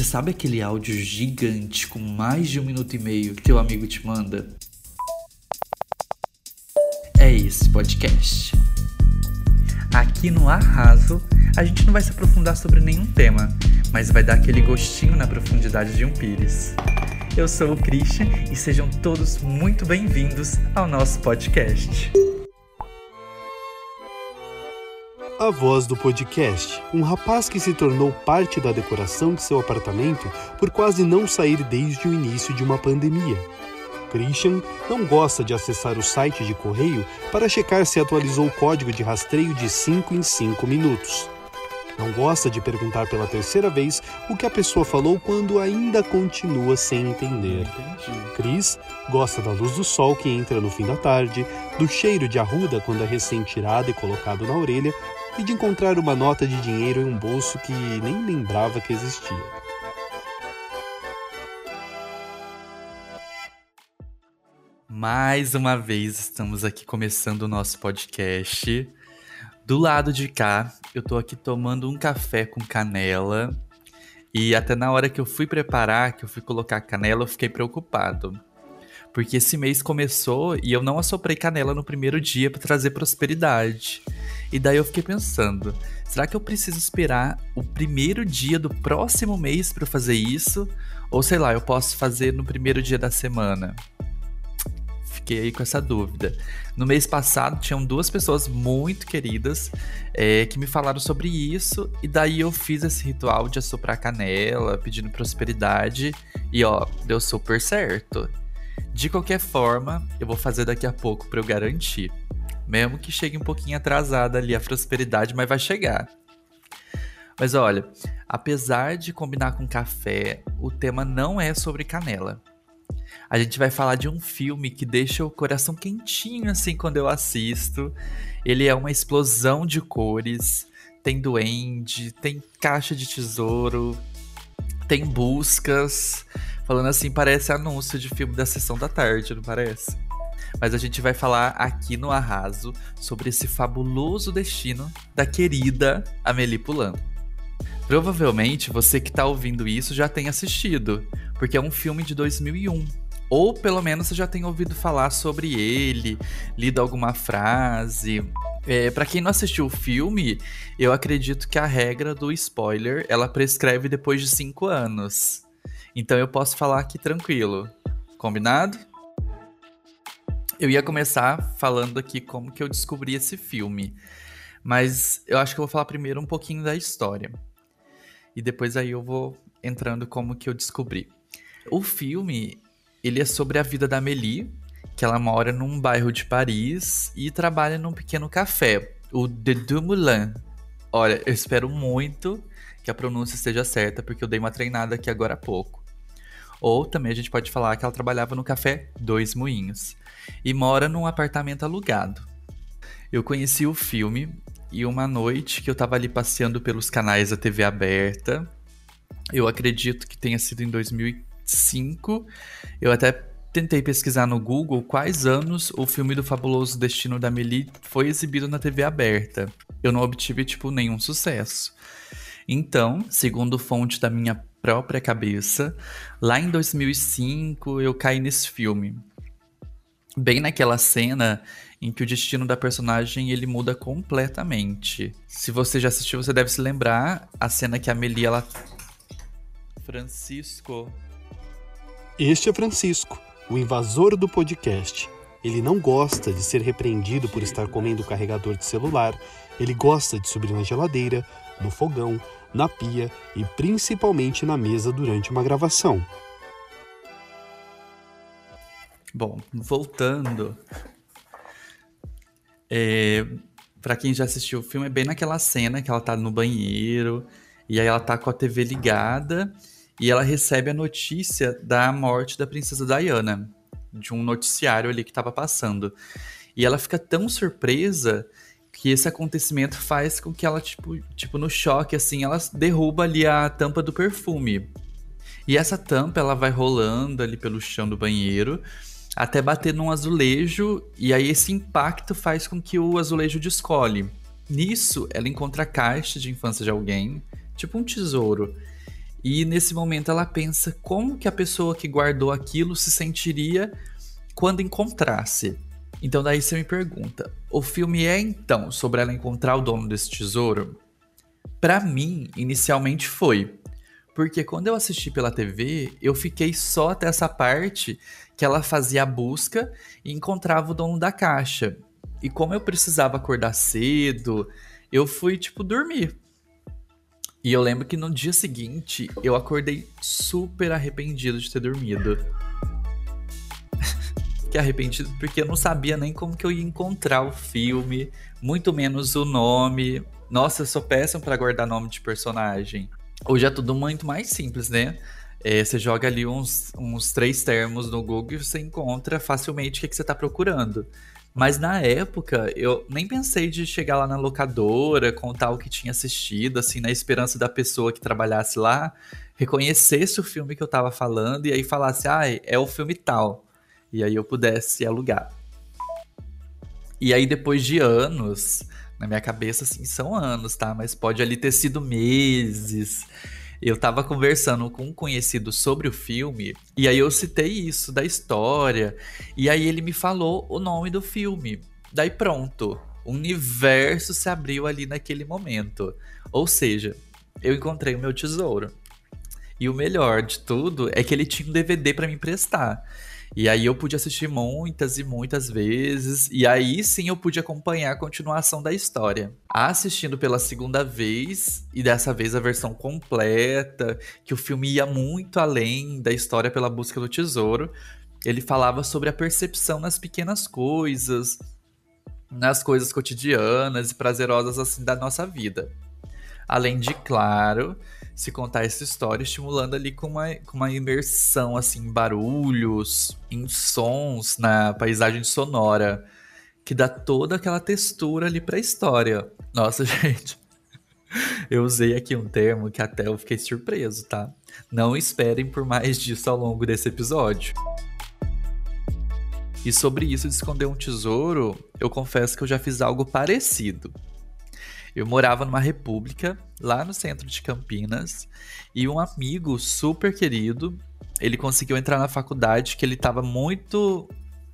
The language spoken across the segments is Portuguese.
Você sabe aquele áudio gigante com mais de um minuto e meio que teu amigo te manda? É esse podcast. Aqui no Arraso, a gente não vai se aprofundar sobre nenhum tema, mas vai dar aquele gostinho na profundidade de um pires. Eu sou o Christian e sejam todos muito bem-vindos ao nosso podcast. A voz do podcast, um rapaz que se tornou parte da decoração de seu apartamento por quase não sair desde o início de uma pandemia. Christian não gosta de acessar o site de correio para checar se atualizou o código de rastreio de 5 em 5 minutos. Não gosta de perguntar pela terceira vez o que a pessoa falou quando ainda continua sem entender. Chris gosta da luz do sol que entra no fim da tarde, do cheiro de arruda quando é recém-tirado e colocado na orelha e de encontrar uma nota de dinheiro em um bolso que nem lembrava que existia. Mais uma vez estamos aqui começando o nosso podcast. Do lado de cá, eu tô aqui tomando um café com canela. E até na hora que eu fui preparar, que eu fui colocar canela, eu fiquei preocupado. Porque esse mês começou e eu não assoprei canela no primeiro dia para trazer prosperidade. E daí eu fiquei pensando, será que eu preciso esperar o primeiro dia do próximo mês para fazer isso? Ou sei lá, eu posso fazer no primeiro dia da semana? Fiquei aí com essa dúvida. No mês passado tinham duas pessoas muito queridas é, que me falaram sobre isso, e daí eu fiz esse ritual de assoprar canela, pedindo prosperidade, e ó, deu super certo. De qualquer forma, eu vou fazer daqui a pouco para eu garantir. Mesmo que chegue um pouquinho atrasada ali a prosperidade, mas vai chegar. Mas olha, apesar de combinar com café, o tema não é sobre canela. A gente vai falar de um filme que deixa o coração quentinho assim quando eu assisto. Ele é uma explosão de cores, tem duende, tem caixa de tesouro, tem buscas. Falando assim, parece anúncio de filme da sessão da tarde, não parece? Mas a gente vai falar aqui no Arraso sobre esse fabuloso destino da querida Amélie Poulain. Provavelmente você que está ouvindo isso já tem assistido, porque é um filme de 2001. Ou pelo menos você já tem ouvido falar sobre ele, lido alguma frase. É, para quem não assistiu o filme, eu acredito que a regra do spoiler ela prescreve depois de cinco anos. Então eu posso falar aqui tranquilo. Combinado? Eu ia começar falando aqui como que eu descobri esse filme, mas eu acho que eu vou falar primeiro um pouquinho da história. E depois aí eu vou entrando como que eu descobri. O filme, ele é sobre a vida da Amélie, que ela mora num bairro de Paris e trabalha num pequeno café, o The Deux Moulins. Olha, eu espero muito que a pronúncia esteja certa, porque eu dei uma treinada aqui agora há pouco. Ou também a gente pode falar que ela trabalhava no café Dois Moinhos e mora num apartamento alugado. Eu conheci o filme e uma noite que eu tava ali passeando pelos canais da TV aberta, eu acredito que tenha sido em 2005, eu até tentei pesquisar no Google quais anos o filme do Fabuloso Destino da Amélie foi exibido na TV aberta. Eu não obtive, tipo, nenhum sucesso. Então, segundo fonte da minha própria cabeça, lá em 2005 eu caí nesse filme bem naquela cena em que o destino da personagem ele muda completamente. Se você já assistiu, você deve se lembrar a cena que a Amelie ela Francisco. Este é Francisco, o invasor do podcast. Ele não gosta de ser repreendido por estar comendo o carregador de celular. Ele gosta de subir na geladeira, no fogão, na pia e principalmente na mesa durante uma gravação. Bom, voltando. É, para quem já assistiu o filme, é bem naquela cena que ela tá no banheiro e aí ela tá com a TV ligada e ela recebe a notícia da morte da princesa Diana, de um noticiário ali que tava passando. E ela fica tão surpresa que esse acontecimento faz com que ela, tipo, tipo no choque, assim, ela derruba ali a tampa do perfume. E essa tampa, ela vai rolando ali pelo chão do banheiro até bater num azulejo, e aí esse impacto faz com que o azulejo descole. Nisso, ela encontra a caixa de infância de alguém, tipo um tesouro. E nesse momento ela pensa como que a pessoa que guardou aquilo se sentiria quando encontrasse. Então daí você me pergunta, o filme é então sobre ela encontrar o dono desse tesouro? Para mim, inicialmente foi, porque quando eu assisti pela TV, eu fiquei só até essa parte que ela fazia a busca e encontrava o dono da caixa. E como eu precisava acordar cedo, eu fui tipo dormir. E eu lembro que no dia seguinte eu acordei super arrependido de ter dormido. Fiquei arrependido porque eu não sabia nem como que eu ia encontrar o filme, muito menos o nome. Nossa, eu sou péssimo para guardar nome de personagem. Hoje é tudo muito mais simples, né? É, você joga ali uns, uns três termos no Google e você encontra facilmente o que, que você está procurando. Mas na época, eu nem pensei de chegar lá na locadora, contar o que tinha assistido, assim, na esperança da pessoa que trabalhasse lá reconhecesse o filme que eu tava falando e aí falasse, ah, é o filme tal. E aí eu pudesse alugar. E aí, depois de anos, na minha cabeça, assim, são anos, tá? Mas pode ali ter sido meses eu tava conversando com um conhecido sobre o filme, e aí eu citei isso da história, e aí ele me falou o nome do filme. Daí pronto, o universo se abriu ali naquele momento. Ou seja, eu encontrei o meu tesouro. E o melhor de tudo é que ele tinha um DVD para me emprestar. E aí eu pude assistir muitas e muitas vezes, e aí sim eu pude acompanhar a continuação da história. Assistindo pela segunda vez, e dessa vez a versão completa, que o filme ia muito além da história pela busca do tesouro, ele falava sobre a percepção nas pequenas coisas, nas coisas cotidianas e prazerosas assim da nossa vida. Além de, claro, se contar essa história, estimulando ali com uma, com uma imersão, assim, em barulhos, em sons, na paisagem sonora, que dá toda aquela textura ali pra história. Nossa, gente. Eu usei aqui um termo que até eu fiquei surpreso, tá? Não esperem por mais disso ao longo desse episódio. E sobre isso de esconder um tesouro, eu confesso que eu já fiz algo parecido. Eu morava numa república, lá no centro de Campinas, e um amigo super querido, ele conseguiu entrar na faculdade que ele estava muito,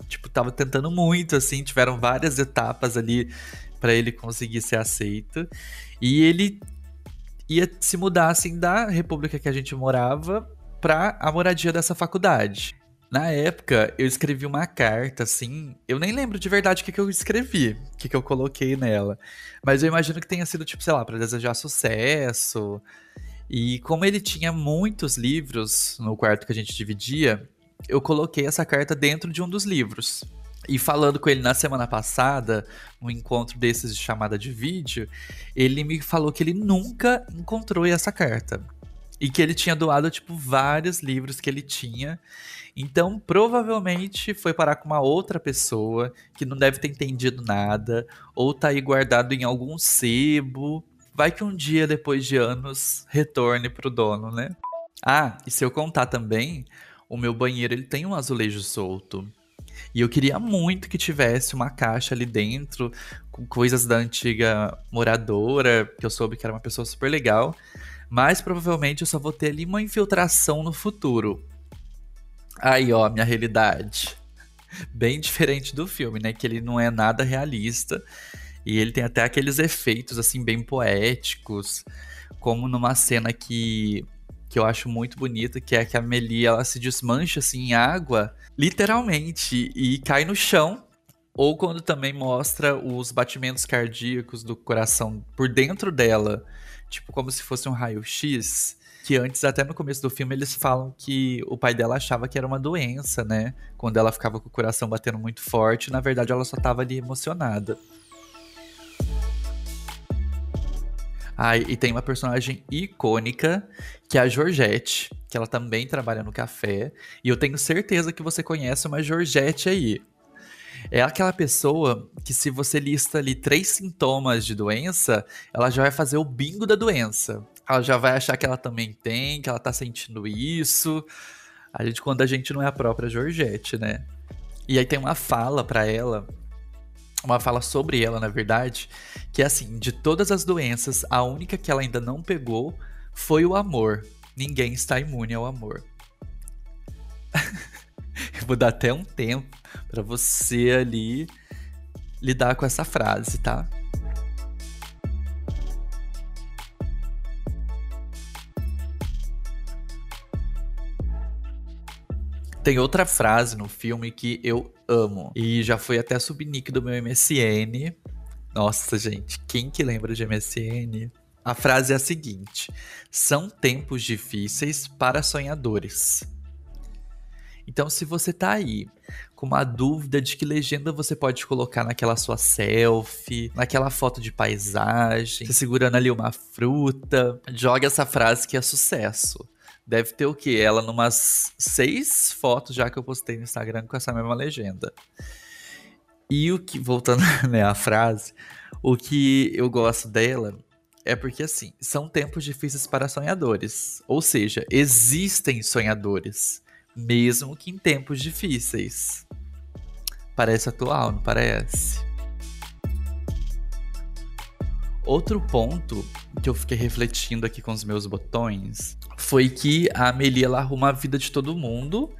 tipo, tava tentando muito, assim, tiveram várias etapas ali para ele conseguir ser aceito. E ele ia se mudar, assim, da república que a gente morava para a moradia dessa faculdade. Na época, eu escrevi uma carta, assim. Eu nem lembro de verdade o que, que eu escrevi, o que, que eu coloquei nela. Mas eu imagino que tenha sido, tipo, sei lá, para desejar sucesso. E como ele tinha muitos livros no quarto que a gente dividia, eu coloquei essa carta dentro de um dos livros. E falando com ele na semana passada, um encontro desses de chamada de vídeo, ele me falou que ele nunca encontrou essa carta. E que ele tinha doado, tipo, vários livros que ele tinha. Então, provavelmente foi parar com uma outra pessoa que não deve ter entendido nada, ou tá aí guardado em algum sebo. Vai que um dia, depois de anos, retorne pro dono, né? Ah, e se eu contar também, o meu banheiro ele tem um azulejo solto. E eu queria muito que tivesse uma caixa ali dentro, com coisas da antiga moradora, que eu soube que era uma pessoa super legal. Mas provavelmente eu só vou ter ali uma infiltração no futuro. Aí, ó, minha realidade. Bem diferente do filme, né? Que ele não é nada realista. E ele tem até aqueles efeitos, assim, bem poéticos. Como numa cena que, que eu acho muito bonita, que é que a Melia, ela se desmancha, assim, em água, literalmente, e cai no chão. Ou quando também mostra os batimentos cardíacos do coração por dentro dela. Tipo, como se fosse um raio-x que antes, até no começo do filme, eles falam que o pai dela achava que era uma doença, né? Quando ela ficava com o coração batendo muito forte, na verdade ela só estava ali emocionada. Ah, e tem uma personagem icônica, que é a Georgette, que ela também trabalha no café. E eu tenho certeza que você conhece uma Georgette aí. É aquela pessoa que, se você lista ali três sintomas de doença, ela já vai fazer o bingo da doença ela já vai achar que ela também tem, que ela tá sentindo isso. A gente, quando a gente não é a própria Georgette, né? E aí tem uma fala para ela, uma fala sobre ela, na verdade, que é assim: de todas as doenças, a única que ela ainda não pegou foi o amor. ninguém está imune ao amor. Eu vou dar até um tempo para você ali lidar com essa frase, tá? Tem outra frase no filme que eu amo. E já foi até subnick do meu MSN. Nossa, gente, quem que lembra de MSN? A frase é a seguinte: São tempos difíceis para sonhadores. Então, se você tá aí com uma dúvida de que legenda você pode colocar naquela sua selfie, naquela foto de paisagem, segurando ali uma fruta, joga essa frase que é sucesso. Deve ter o quê? Ela numas seis fotos já que eu postei no Instagram com essa mesma legenda. E o que, voltando né, à frase, o que eu gosto dela é porque, assim, são tempos difíceis para sonhadores. Ou seja, existem sonhadores, mesmo que em tempos difíceis. Parece atual, não parece? Outro ponto que eu fiquei refletindo aqui com os meus botões foi que a Amelie ela arruma a vida de todo mundo.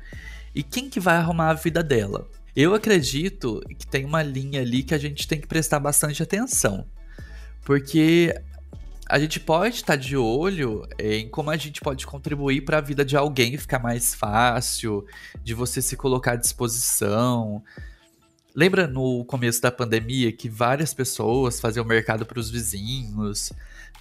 E quem que vai arrumar a vida dela? Eu acredito que tem uma linha ali que a gente tem que prestar bastante atenção. Porque a gente pode estar tá de olho em como a gente pode contribuir para a vida de alguém ficar mais fácil, de você se colocar à disposição. Lembra no começo da pandemia que várias pessoas faziam mercado para os vizinhos?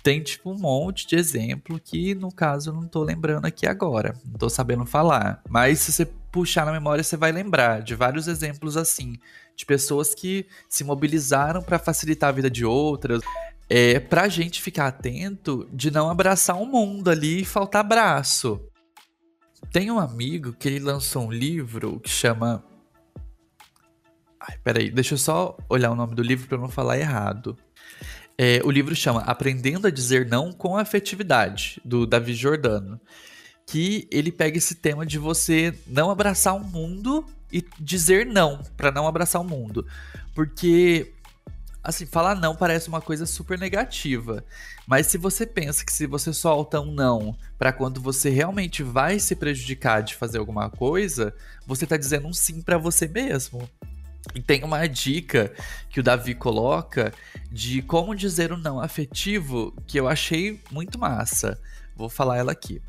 tem tipo um monte de exemplo que no caso eu não tô lembrando aqui agora, não tô sabendo falar. Mas se você puxar na memória, você vai lembrar de vários exemplos assim, de pessoas que se mobilizaram para facilitar a vida de outras. É pra gente ficar atento de não abraçar o mundo ali e faltar braço. Tem um amigo que ele lançou um livro que chama Ai, peraí, deixa eu só olhar o nome do livro para não falar errado. É, o livro chama Aprendendo a Dizer Não com Afetividade, do Davi Jordano. Que ele pega esse tema de você não abraçar o mundo e dizer não para não abraçar o mundo. Porque, assim, falar não parece uma coisa super negativa. Mas se você pensa que se você solta um não para quando você realmente vai se prejudicar de fazer alguma coisa, você tá dizendo um sim para você mesmo. E tem uma dica que o Davi coloca de como dizer o não afetivo que eu achei muito massa. Vou falar ela aqui.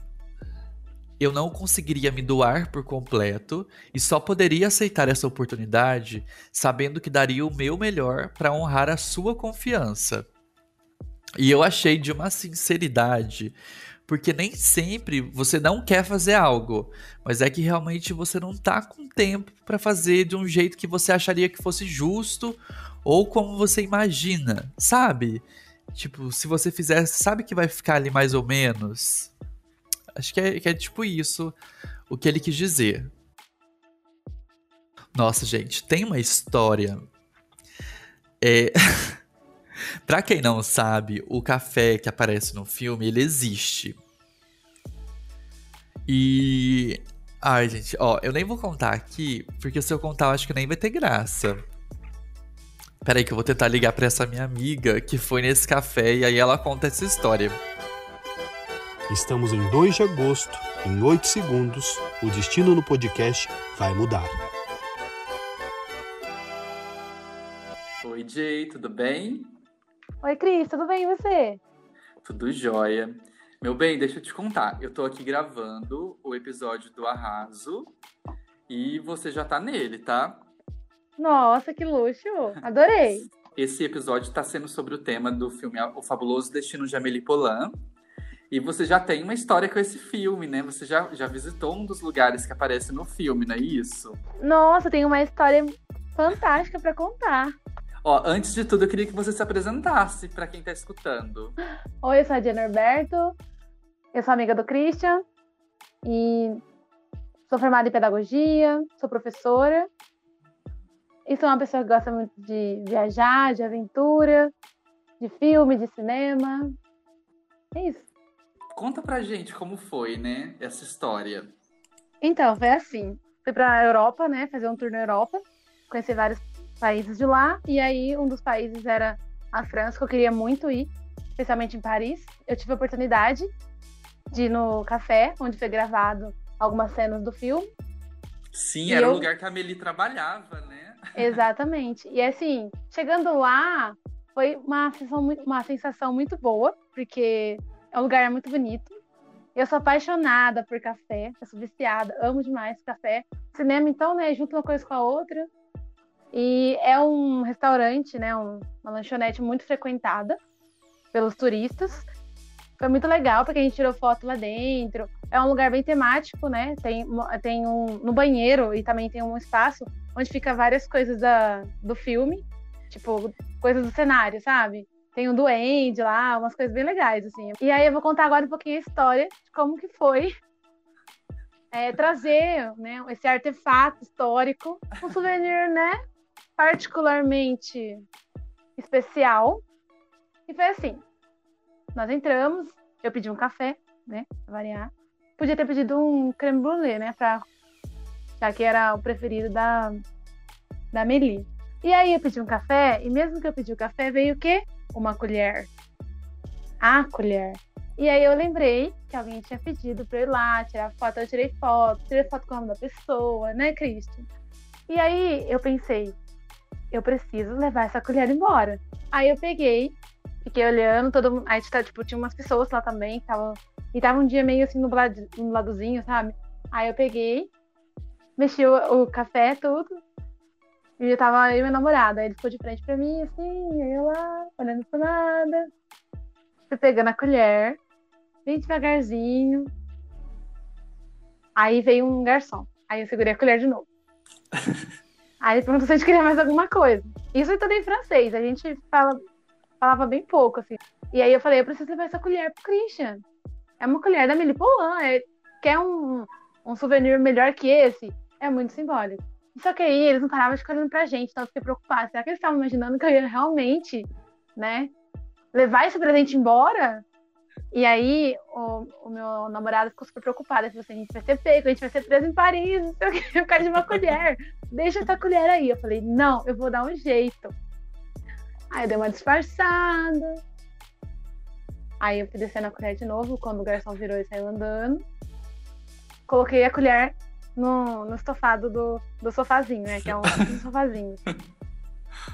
Eu não conseguiria me doar por completo e só poderia aceitar essa oportunidade sabendo que daria o meu melhor para honrar a sua confiança. E eu achei de uma sinceridade porque nem sempre você não quer fazer algo, mas é que realmente você não tá com tempo para fazer de um jeito que você acharia que fosse justo ou como você imagina, sabe? Tipo, se você fizer, sabe que vai ficar ali mais ou menos. Acho que é, que é tipo isso o que ele quis dizer. Nossa, gente, tem uma história. É. Pra quem não sabe, o café que aparece no filme, ele existe. E. Ai, gente, ó, eu nem vou contar aqui, porque se eu contar, eu acho que nem vai ter graça. Peraí, que eu vou tentar ligar pra essa minha amiga que foi nesse café e aí ela conta essa história. Estamos em 2 de agosto, em 8 segundos, o destino no podcast vai mudar. Oi, Jay, tudo bem? Oi, Cris, tudo bem e você? Tudo jóia. Meu bem, deixa eu te contar. Eu tô aqui gravando o episódio do Arraso e você já tá nele, tá? Nossa, que luxo! Adorei! Esse episódio tá sendo sobre o tema do filme O Fabuloso Destino de Amélie Poulain. E você já tem uma história com esse filme, né? Você já, já visitou um dos lugares que aparece no filme, não é isso? Nossa, tem uma história fantástica para contar. Ó, antes de tudo, eu queria que você se apresentasse para quem tá escutando. Oi, eu sou a Diana Herberto, eu sou amiga do Christian e sou formada em pedagogia, sou professora e sou uma pessoa que gosta muito de viajar, de aventura, de filme, de cinema. É isso. Conta pra gente como foi, né, essa história. Então, foi assim. Fui pra Europa, né, fazer um tour na Europa, conhecer vários países de lá. E aí, um dos países era a França, que eu queria muito ir, especialmente em Paris. Eu tive a oportunidade. de ir no café, onde foi gravado algumas cenas do filme. Sim, E era eu- o lugar que a Meli trabalhava, né? Exatamente. E assim, chegando lá, foi uma sensação, muito- uma sensação muito boa, porque é um lugar muito bonito. Eu sou apaixonada por café, eu sou viciada, amo demais café. Cinema, então, né, junto uma coisa com a outra. E é um restaurante, né, um- uma lanchonete muito frequentada pelos turistas. Foi muito legal, porque a gente tirou foto lá dentro. É um lugar bem temático, né? Tem, tem um no banheiro e também tem um espaço onde fica várias coisas da, do filme, tipo, coisas do cenário, sabe? Tem um duende lá, umas coisas bem legais, assim. E aí eu vou contar agora um pouquinho a história de como que foi é, trazer né, esse artefato histórico, um souvenir, né? Particularmente especial. E foi assim, nós entramos, eu pedi um café, né, pra variar. Podia ter pedido um creme brulee, né, pra já que era o preferido da, da Meli. E aí eu pedi um café, e mesmo que eu pedi o café, veio o quê? Uma colher. A colher. E aí eu lembrei que alguém tinha pedido pra eu ir lá, tirar foto, eu tirei foto, tirei foto com o nome da pessoa, né, Cristian? E aí eu pensei, eu preciso levar essa colher embora. Aí eu peguei, fiquei olhando, todo mundo. Aí tá, tipo, tinha umas pessoas lá também que estavam. E tava um dia meio assim nublado, nubladozinho, sabe? Aí eu peguei, mexi o, o café, tudo. E eu tava eu e meu namorado. Aí ele ficou de frente pra mim, assim, aí eu lá, olhando pro nada. Fui pegando a colher, bem devagarzinho. Aí veio um garçom. Aí eu segurei a colher de novo. Aí ele perguntou se a gente queria mais alguma coisa. Isso é tudo em francês, a gente fala, falava bem pouco, assim. E aí eu falei, eu preciso levar essa colher pro Christian. É uma colher da Meli Polan, é, quer um, um souvenir melhor que esse? É muito simbólico. Só que aí eles não paravam de ficar olhando pra gente, então eu fiquei preocupada. Será que eles estavam imaginando que eu ia realmente, né, levar esse presente embora? E aí o, o meu namorado ficou super preocupado. Ele falou assim, a gente vai ser pego, a gente vai ser preso em Paris, não sei o que, de uma colher. Deixa essa colher aí. Eu falei, não, eu vou dar um jeito. Aí eu dei uma disfarçada. Aí eu fui descendo a colher de novo, quando o garçom virou e saiu andando. Coloquei a colher no, no estofado do, do sofazinho, né? Que é um, um sofazinho.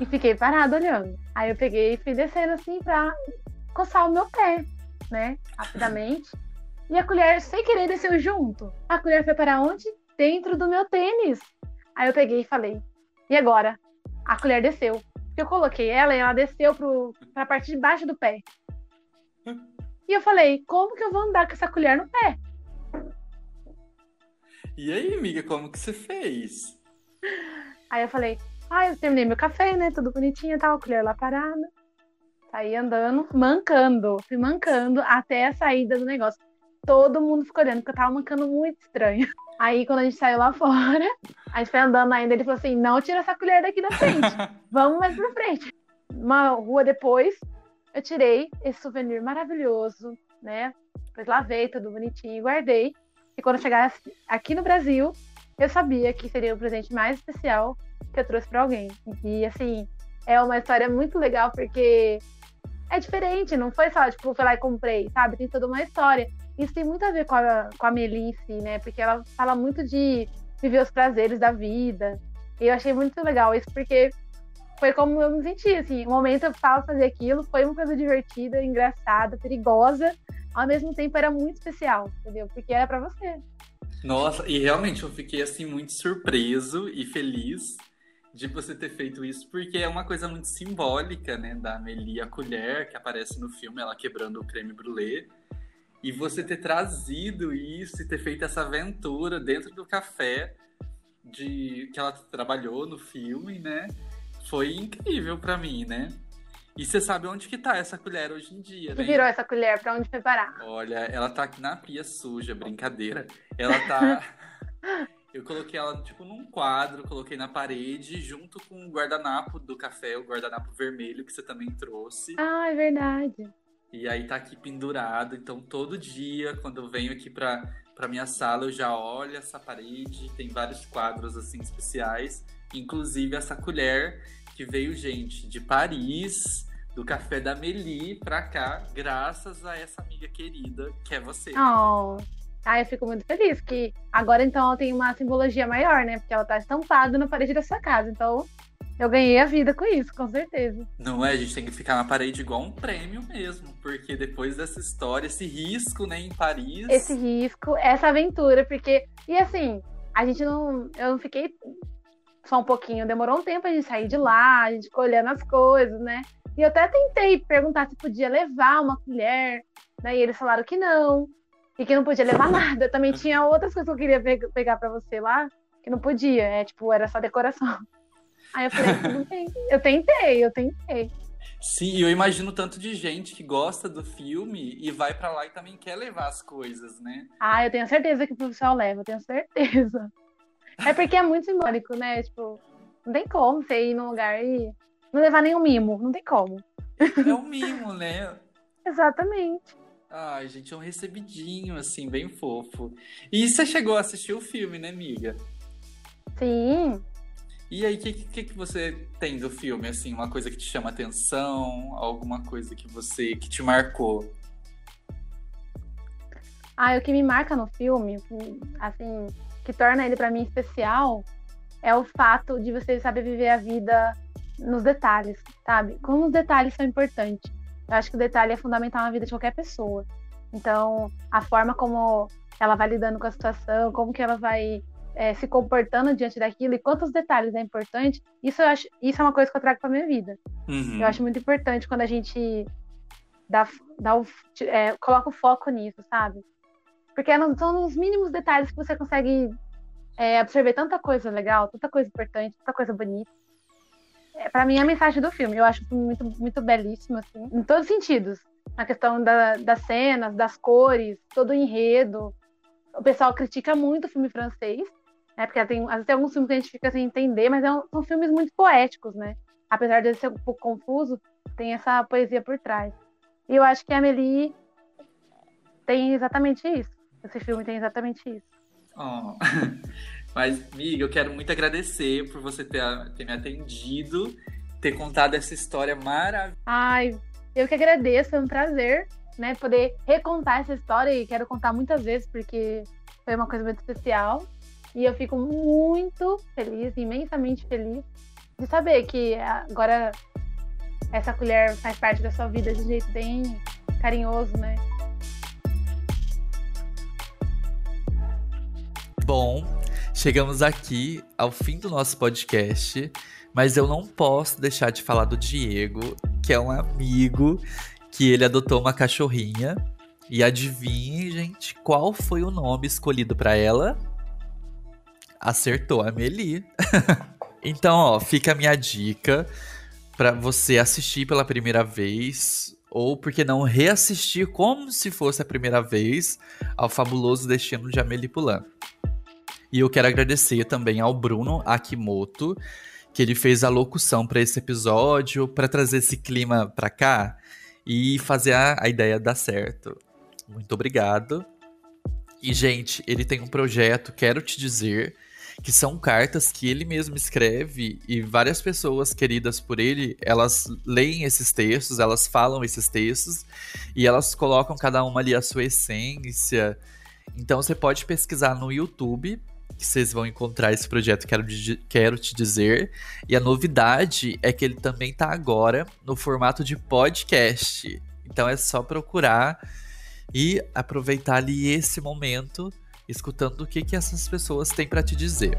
E fiquei parada olhando. Aí eu peguei e fui descendo assim pra coçar o meu pé, né? Rapidamente. E a colher, sem querer, desceu junto. A colher foi para onde? Dentro do meu tênis. Aí eu peguei e falei, e agora? A colher desceu. Eu coloquei ela e ela desceu pro, pra parte de baixo do pé. E eu falei, como que eu vou andar com essa colher no pé? E aí, amiga, como que você fez? Aí eu falei, ah, eu terminei meu café, né? Tudo bonitinho e tal, a colher lá parada. Saí andando, mancando. Fui mancando até a saída do negócio. Todo mundo ficou olhando, porque eu tava mancando muito estranho. Aí, quando a gente saiu lá fora, a gente foi andando ainda, ele falou assim, não tira essa colher daqui da frente. Vamos mais pra frente. Uma rua depois, eu tirei esse souvenir maravilhoso, né? Depois lavei tudo bonitinho, guardei. E quando chegasse aqui no Brasil, eu sabia que seria o presente mais especial que eu trouxe pra alguém. E assim, é uma história muito legal porque é diferente, não foi só, tipo, fui lá e comprei, sabe? Tem toda uma história. Isso tem muito a ver com a, com a Meli em si, né? Porque ela fala muito de viver os prazeres da vida. E eu achei muito legal isso, porque foi como eu me senti, assim, o momento eu falo fazer aquilo, foi uma coisa divertida, engraçada, perigosa, ao mesmo tempo era muito especial, entendeu? Porque era pra você. Nossa, e realmente eu fiquei assim muito surpreso e feliz de você ter feito isso, porque é uma coisa muito simbólica, né, da Amélie a colher que aparece no filme, ela quebrando o creme brulee. E você ter trazido isso e ter feito essa aventura dentro do café de que ela trabalhou no filme, né? Foi incrível pra mim, né? E você sabe onde que tá essa colher hoje em dia, né? virou essa colher, pra onde foi parar? Olha, ela tá aqui na pia suja, brincadeira. Ela tá. Eu coloquei ela, tipo, num quadro, coloquei na parede, junto com o guardanapo do café, o guardanapo vermelho que você também trouxe. Ah, é verdade. E aí tá aqui pendurado. Então, todo dia, quando eu venho aqui pra, pra minha sala, eu já olho essa parede. Tem vários quadros, assim, especiais. Inclusive essa colher que veio, gente, de Paris, do café da Meli pra cá, graças a essa amiga querida que é você. Oh. Ah, eu fico muito feliz que agora então ela tem uma simbologia maior, né? Porque ela tá estampada na parede da sua casa. Então eu ganhei a vida com isso, com certeza. Não é? A gente tem que ficar na parede igual um prêmio mesmo. Porque depois dessa história, esse risco, né, em Paris. Esse risco, essa aventura, porque. E assim, a gente não. Eu não fiquei só um pouquinho, demorou um tempo a gente sair de lá, a gente colhendo as coisas, né? E eu até tentei perguntar se podia levar uma colher, né? E eles falaram que não, e que não podia levar nada. Também tinha outras coisas que eu queria pegar para você lá, que não podia, é tipo, era só decoração. Aí eu falei, tudo bem. Eu tentei, eu tentei. Sim, eu imagino tanto de gente que gosta do filme e vai para lá e também quer levar as coisas, né? Ah, eu tenho certeza que o pessoal leva, eu tenho certeza. É porque é muito simbólico, né? Tipo, não tem como você ir num lugar e não levar nenhum mimo, não tem como. É um mimo, né? Exatamente. Ai, gente, é um recebidinho, assim, bem fofo. E você chegou a assistir o filme, né, amiga? Sim. E aí, o que, que, que você tem do filme, assim? Uma coisa que te chama atenção? Alguma coisa que você, que te marcou? Ah, o que me marca no filme, assim, que torna ele para mim especial, é o fato de você saber viver a vida nos detalhes, sabe? Como os detalhes são importantes. Eu acho que o detalhe é fundamental na vida de qualquer pessoa. Então, a forma como ela vai lidando com a situação, como que ela vai é, se comportando diante daquilo e quantos detalhes é importante, isso eu acho, isso é uma coisa que eu trago para minha vida. Uhum. Eu acho muito importante quando a gente dá, dá o, é, coloca o foco nisso, sabe? Porque são nos mínimos detalhes que você consegue é, absorver tanta coisa legal, tanta coisa importante, tanta coisa bonita. É, para mim, é a mensagem do filme. Eu acho muito, muito belíssimo, assim, em todos os sentidos. Na questão da, das cenas, das cores, todo o enredo. O pessoal critica muito o filme francês, né? Porque tem, às vezes tem alguns filmes que a gente fica sem entender, mas é são filmes muito poéticos, né? Apesar de ser um pouco confuso, tem essa poesia por trás. E eu acho que a Amélie tem exatamente isso. Esse filme tem exatamente isso. Oh. Mas, amiga, eu quero muito agradecer por você ter, ter me atendido, ter contado essa história maravilhosa. Ai, eu que agradeço, foi um prazer, né, poder recontar essa história e quero contar muitas vezes porque foi uma coisa muito especial. E eu fico muito feliz, imensamente feliz, de saber que agora essa colher faz parte da sua vida de um jeito bem carinhoso, né? Bom, chegamos aqui ao fim do nosso podcast, mas eu não posso deixar de falar do Diego, que é um amigo que ele adotou uma cachorrinha. E adivinhe, gente, qual foi o nome escolhido para ela? Acertou a Meli. então, ó, fica a minha dica para você assistir pela primeira vez ou porque não reassistir como se fosse a primeira vez ao fabuloso destino de Amélie Poulain. E eu quero agradecer também ao Bruno Akimoto, que ele fez a locução para esse episódio, para trazer esse clima para cá e fazer a, a ideia dar certo. Muito obrigado. E, gente, ele tem um projeto, quero te dizer, que são cartas que ele mesmo escreve e várias pessoas queridas por ele, elas leem esses textos, elas falam esses textos e elas colocam cada uma ali a sua essência. Então você pode pesquisar no YouTube que vocês vão encontrar esse projeto, quero, quero te dizer. E a novidade é que ele também está agora no formato de podcast. Então é só procurar e aproveitar ali esse momento, escutando o que, que essas pessoas têm para te dizer.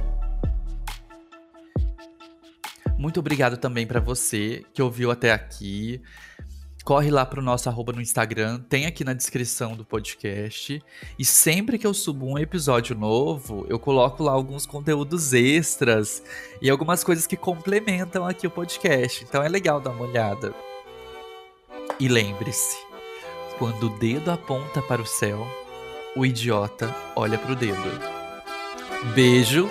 Muito obrigado também para você que ouviu até aqui corre lá pro nosso arroba no Instagram, tem aqui na descrição do podcast. E sempre que eu subo um episódio novo, eu coloco lá alguns conteúdos extras e algumas coisas que complementam aqui o podcast. Então é legal dar uma olhada. E lembre-se, quando o dedo aponta para o céu, o idiota olha pro dedo. Beijo.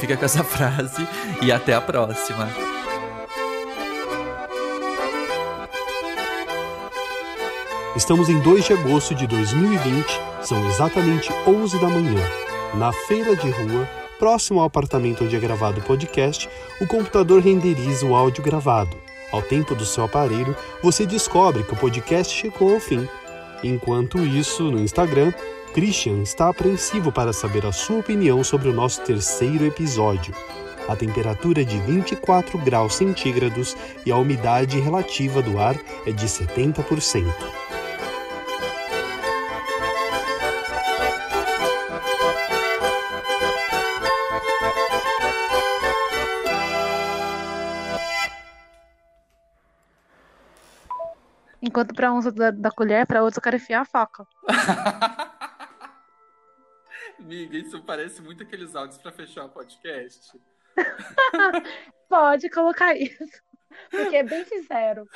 Fica com essa frase e até a próxima. Estamos em 2 de agosto de 2020, são exatamente 11 da manhã. Na feira de rua, próximo ao apartamento onde é gravado o podcast, o computador renderiza o áudio gravado. Ao tempo do seu aparelho, você descobre que o podcast chegou ao fim. Enquanto isso, no Instagram, Christian está apreensivo para saber a sua opinião sobre o nosso terceiro episódio. A temperatura é de 24 graus centígrados e a umidade relativa do ar é de 70%. Enquanto pra uns da, da colher, pra outros eu quero enfiar a faca. Amiga, isso parece muito aqueles áudios pra fechar o podcast. Pode colocar isso. Porque é bem sincero.